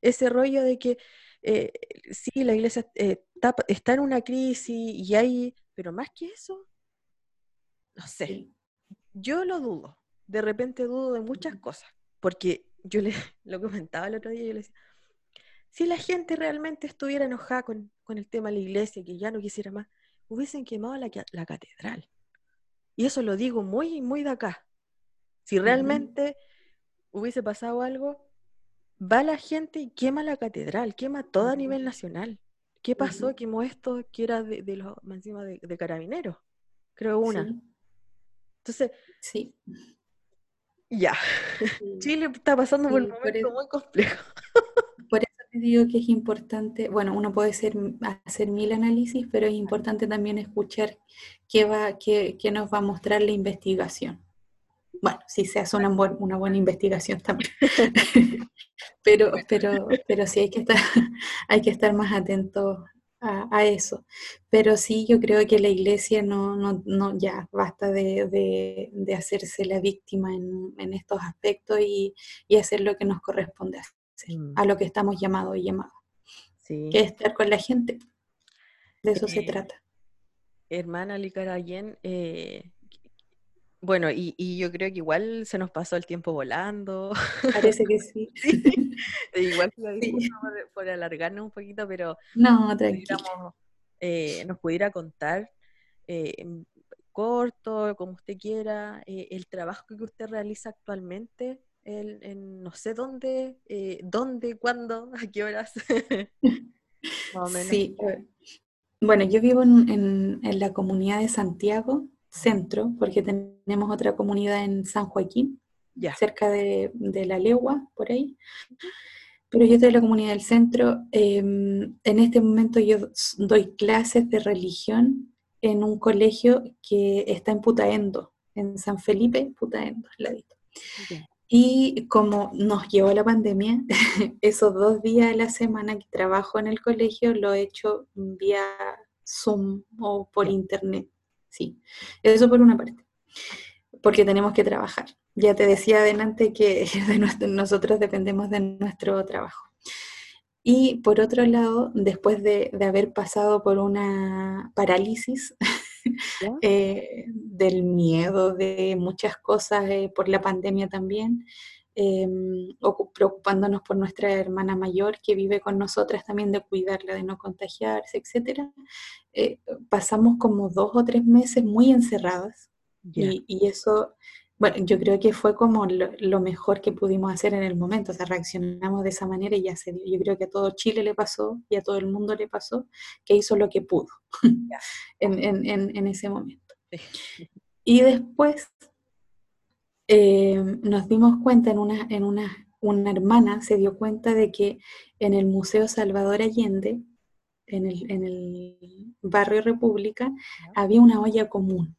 ese rollo de que eh, sí, la iglesia eh, está, en una crisis y hay, pero más que eso, no sé, yo lo dudo, de repente dudo de muchas cosas, porque yo le, [LAUGHS] lo comentaba el otro día, yo le decía, si la gente realmente estuviera enojada con, con el tema de la iglesia, que ya no quisiera más, hubiesen quemado la, catedral. Y eso lo digo muy, muy de acá. Si realmente hubiese pasado algo, va la gente y quema la catedral, quema todo a nivel nacional. ¿Qué pasó? Quemó esto que era de, los encima de, carabineros. Creo una. Entonces, sí. Ya. Chile está pasando por un momento muy complejo. [LAUGHS] Por digo que es importante, bueno, uno puede ser, hacer mil análisis, pero es importante también escuchar qué, va, qué, qué nos va a mostrar la investigación. Bueno, si se hace una, una buena investigación también. [LAUGHS] pero, pero, pero sí hay que estar, [LAUGHS] hay que estar más atentos a, eso. Pero sí, yo creo que la iglesia no, no, no ya basta de, de, de, hacerse la víctima en, en estos aspectos y, y hacer lo que nos corresponde hacer. Mm. a lo que estamos llamados y llamados. Que es estar con la gente. De eso se eh, trata. Hermana Licarayen, eh, bueno, y, yo creo que igual se nos pasó el tiempo volando. Parece que [LAUGHS] sí. Igual [LAUGHS] por, alargarnos un poquito, pero no. Eh, nos pudiera contar cortos, como usted quiera, eh, el trabajo que usted realiza actualmente, en no sé dónde, eh, dónde, cuándo, a qué horas. [LAUGHS] Sí, bueno, yo vivo en, la comunidad de Santiago, centro, porque tenemos otra comunidad en San Joaquín, cerca de, la legua, por ahí. Pero yo estoy en la comunidad del centro. Em, en este momento yo doy clases de religión en un colegio que está en Putaendo, en San Felipe, Putaendo, ladito. Y como nos llevó la pandemia, [LAUGHS] esos dos días de la semana que trabajo en el colegio lo he hecho vía Zoom o por internet. Sí, eso por una parte, porque tenemos que trabajar. Ya te decía adelante que [LAUGHS] nosotros dependemos de nuestro trabajo. Y por otro lado, después de, haber pasado por una parálisis [LAUGHS] eh, del miedo, de muchas cosas, eh, por la pandemia también, em, preocupándonos por nuestra hermana mayor que vive con nosotras también, de cuidarla, de no contagiarse, etc. Eh, pasamos como dos o tres meses muy encerradas y, y, eso bueno, yo creo que fue como lo, mejor que pudimos hacer en el momento, o sea, reaccionamos de esa manera y ya se dio. Yo creo que a todo Chile le pasó y a todo el mundo le pasó que hizo lo que pudo [LAUGHS] en, ese momento. Y después eh, nos dimos cuenta en una, en una, una hermana se dio cuenta de que en el Museo Salvador Allende, en el, en el barrio República, había una olla común.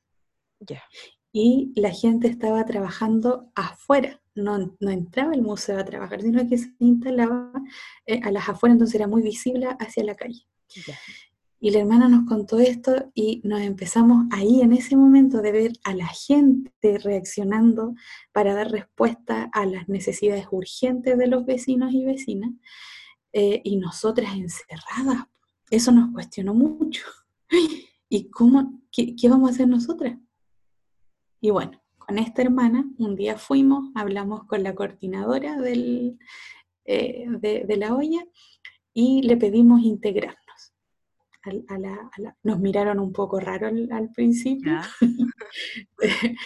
Y la gente estaba trabajando afuera, no, no entraba al museo a trabajar, sino que se instalaba eh, a las afueras, entonces era muy visible hacia la calle. Y la hermana nos contó esto y nos empezamos ahí en ese momento de ver a la gente reaccionando para dar respuesta a las necesidades urgentes de los vecinos y vecinas, eh, y nosotras encerradas. Eso nos cuestionó mucho. [LAUGHS] ¿Y cómo, qué, vamos a hacer nosotras? Y bueno, con esta hermana un día fuimos, hablamos con la coordinadora del, eh, de, la olla y le pedimos integrarnos. nos miraron un poco raro al, principio, [LAUGHS]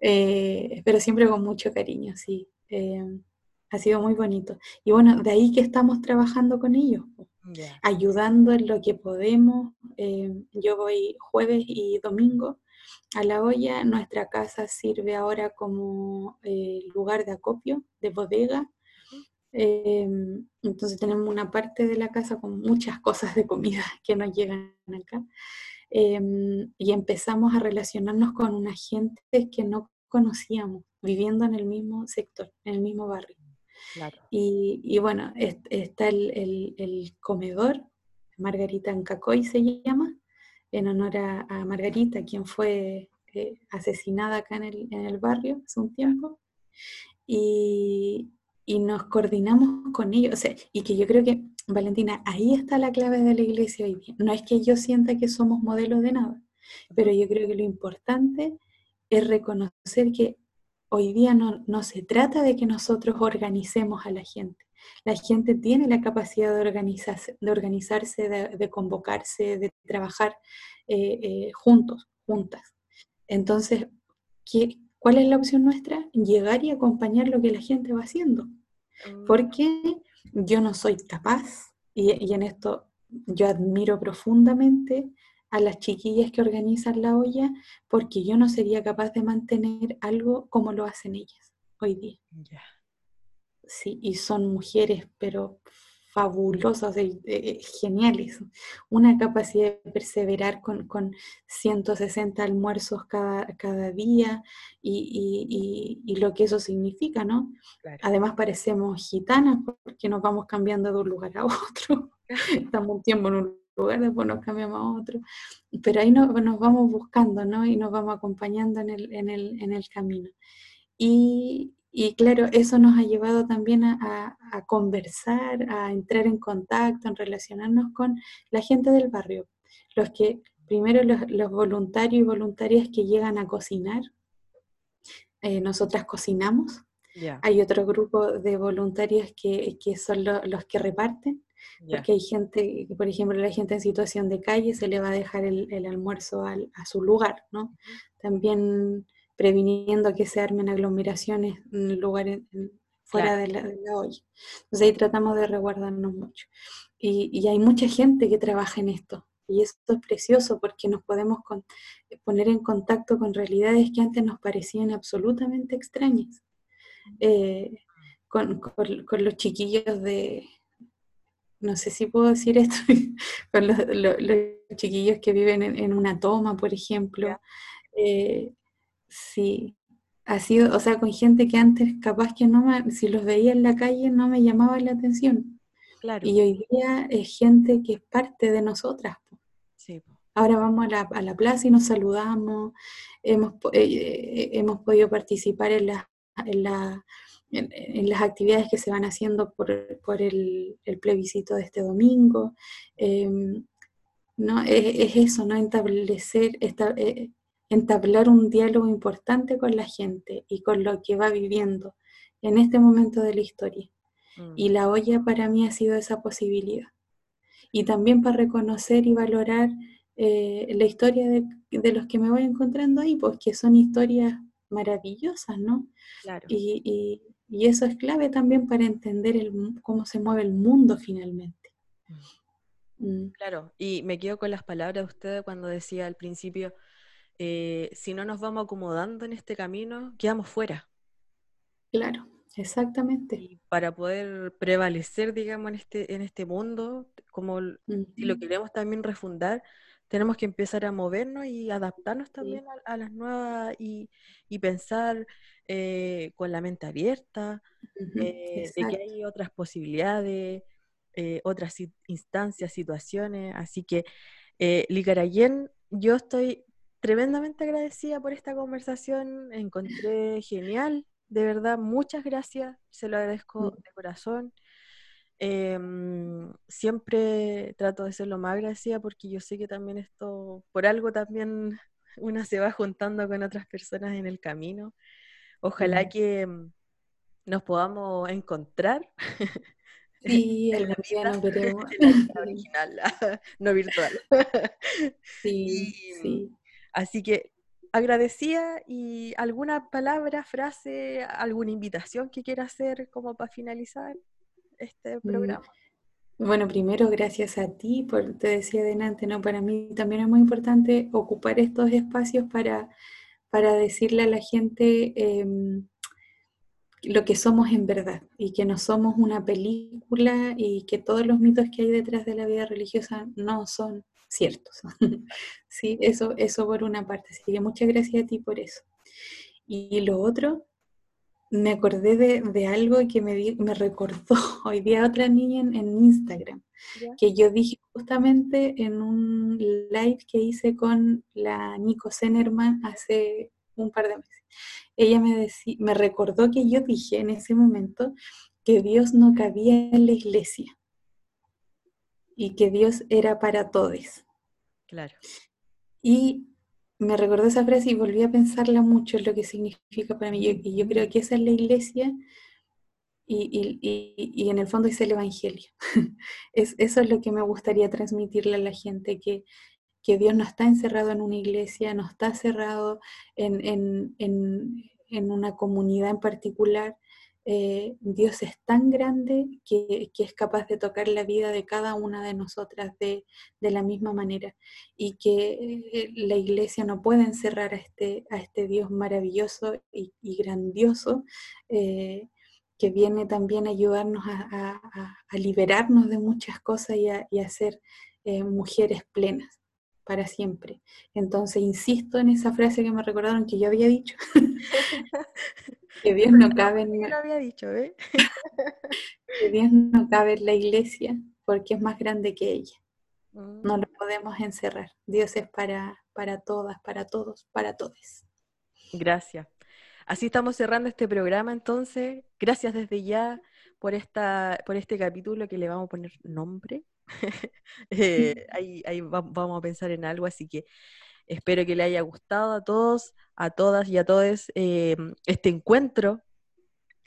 eh, pero siempre con mucho cariño, sí. Eh, ha sido muy bonito. Y bueno, de ahí que estamos trabajando con ellos, ayudando en lo que podemos. yo voy jueves y domingo a la olla. Nuestra casa sirve ahora como eh, lugar de acopio, de bodega. Em, entonces tenemos una parte de la casa con muchas cosas de comida [LAUGHS] que nos llegan acá. Em, y empezamos a relacionarnos con una gente que no conocíamos, viviendo en el mismo sector, en el mismo barrio. Y, bueno, está el, el, comedor, Margarita Ancacoy se llama, en honor a, Margarita, quien fue eh, asesinada acá en el, barrio hace un tiempo. Y, nos coordinamos con ellos. y que yo creo que, Valentina, ahí está la clave de la iglesia hoy día. No es que yo sienta que somos modelos de nada, pero yo creo que lo importante es reconocer que hoy día no, no se trata de que nosotros organicemos a la gente la gente tiene la capacidad de organizarse, de, organizarse, de, convocarse, de trabajar eh, eh, juntos, juntas. Entonces, ¿qué, ¿cuál es la opción nuestra? Llegar y acompañar lo que la gente va haciendo. Mm. Porque yo no soy capaz, y, y en esto yo admiro profundamente a las chiquillas que organizan la olla, porque yo no sería capaz de mantener algo como lo hacen ellas hoy día sí, y son mujeres, pero fabulosas, eh, geniales. Una capacidad de perseverar con, 160 almuerzos cada, cada día y, lo que eso significa, ¿no? Además parecemos gitanas porque nos vamos cambiando de un lugar a otro. [LAUGHS] Estamos un tiempo en un lugar, después nos cambiamos a otro. Pero ahí nos vamos buscando, ¿no? Y nos vamos acompañando en el, en el, en el camino. Y, y claro, eso nos ha llevado también a, conversar, a entrar en contacto, en relacionarnos con la gente del barrio. Los que, primero los, voluntarios y voluntarias que llegan a cocinar, eh, nosotras cocinamos. Hay otro grupo de voluntarios que, son los que reparten. porque hay gente, por ejemplo, la gente en situación de calle se le va a dejar el, almuerzo a su lugar, ¿no? También previniendo que se armen aglomeraciones en lugares fuera de, la, olla. Entonces ahí tratamos de resguardarnos mucho. Y, hay mucha gente que trabaja en esto. Y esto es precioso porque nos podemos poner en contacto con realidades que antes nos parecían absolutamente extrañas. Eh, con, los chiquillos de, no sé si puedo decir esto, [LAUGHS] con los, chiquillos que viven en, una toma, por ejemplo. Eh, sí, ha sido, o sea, con gente que antes capaz que no me, si los veía en la calle no me llamaba la atención. Claro. Y hoy día es gente que es parte de nosotras. Sí. Ahora vamos a la, a la, plaza y nos saludamos, hemos, eh, eh, hemos podido participar en, la, en, la, en, las actividades que se van haciendo por, por el, el, plebiscito de este domingo. Em, ¿no? Es, eso, ¿no? Establecer, esta, eh, entablar un diálogo importante con la gente y con lo que va viviendo en este momento de la historia. Mm. Y la olla para mí ha sido esa posibilidad. Y también para reconocer y valorar eh, la historia de, los que me voy encontrando ahí, pues que son historias maravillosas, ¿no? Y, eso es clave también para entender el, cómo se mueve el mundo finalmente. Mm. Mm. Claro, y me quedo con las palabras de usted cuando decía al principio, eh, si no nos vamos acomodando en este camino, quedamos fuera. Claro, exactamente. Y para poder prevalecer, digamos, en este, en este mundo, como si lo queremos también refundar, tenemos que empezar a movernos y adaptarnos también a, las nuevas y, pensar eh, con la mente abierta, eh, de que hay otras posibilidades, otras instancias, situaciones. Así que, Licarayen, yo estoy tremendamente agradecida por esta conversación, encontré genial, de verdad, muchas gracias, se lo agradezco mm. de corazón. Em, siempre trato de ser lo más agradecida porque yo sé que también esto, por algo también una se va juntando con otras personas en el camino. Ojalá mm. que mm, nos podamos encontrar. [LAUGHS] Sí, día nos veremos. [LAUGHS] original, [LAUGHS] no virtual. Sí, sí. Así que agradecía y alguna palabra, frase, alguna invitación que quiera hacer como para finalizar este mm, programa. Bueno, primero gracias a ti, por, te decía delante, ¿no? Para mí también es muy importante ocupar estos espacios para, para decirle a la gente em, lo que somos en verdad y que no somos una película y que todos los mitos que hay detrás de la vida religiosa no son ciertos. [LAUGHS] sí, eso, eso por una parte. Así que muchas gracias a ti por eso. Y lo otro, me acordé de, algo que me, me recordó [LAUGHS] hoy día otra niña en, Instagram, que yo dije justamente en un live que hice con la Nico Zenerman hace un par de meses. Ella me, me recordó que yo dije en ese momento que Dios no cabía en la iglesia y que Dios era para todos. Claro. Y me recordó esa frase y volví a pensarla mucho en lo que significa para mí. y yo creo que esa es la iglesia y, y, en el fondo es el Evangelio. [LAUGHS] es, eso es lo que me gustaría transmitirle a la gente, que, que Dios no está encerrado en una iglesia, no está cerrado en, en, en una comunidad en particular, eh, Dios es tan grande que, es capaz de tocar la vida de cada una de nosotras de, la misma manera y que eh, la iglesia no puede encerrar a este, este Dios maravilloso y, grandioso eh, que viene también a ayudarnos a, liberarnos de muchas cosas y a, ser mujeres plenas para siempre. Entonces, insisto en esa frase que me recordaron que yo había dicho, [LAUGHS] Que Dios no cabe en... Lo había dicho, ¿eh? [LAUGHS] que Dios no cabe en la iglesia porque es más grande que ella. No mm. lo podemos encerrar. Dios es para, para todas, para todos, para todos. Gracias. Así estamos cerrando este programa entonces. Gracias desde ya por, esta, por este capítulo que le vamos a poner nombre. [LAUGHS] Eh, ahí, ahí vamos a pensar en algo, así que Espero que le haya gustado a todos, a todas y a todos em, este encuentro.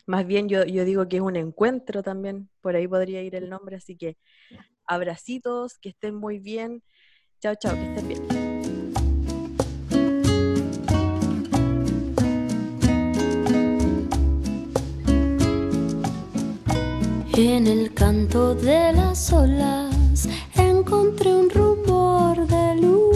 Más bien yo, yo digo que es un encuentro también, por ahí podría ir el nombre, así que abracitos, que estén muy bien. Chao, chao, que estén bien. En el canto de las olas encontré un rumor de luz.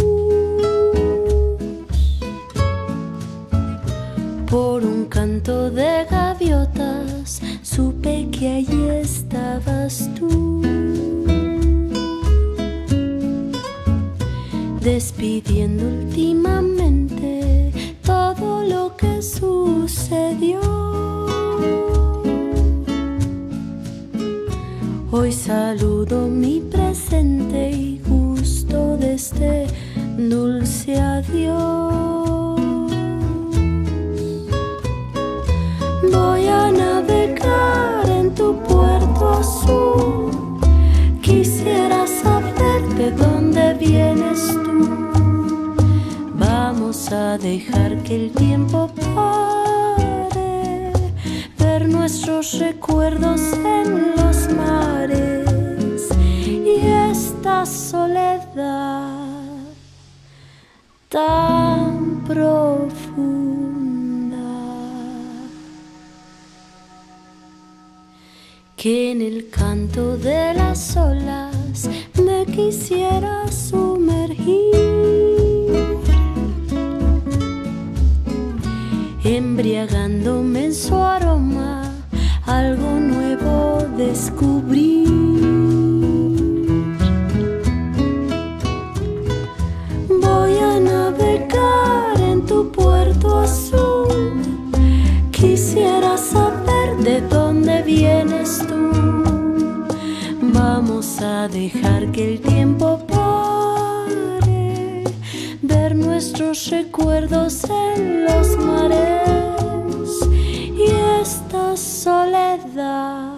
Dejar que el tiempo pare, ver nuestros recuerdos en los mares y esta soledad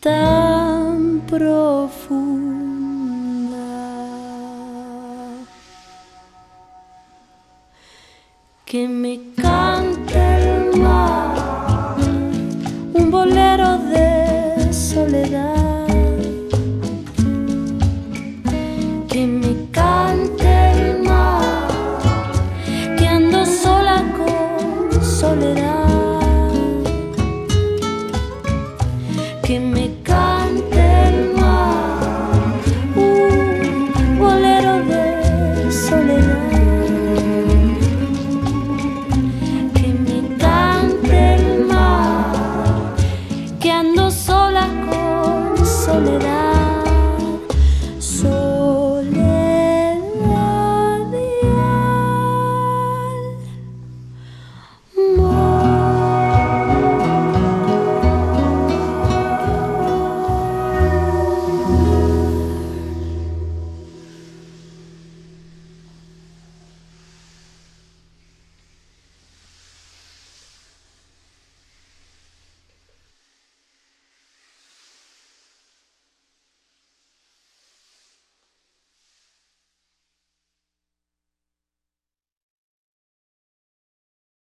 tan profunda.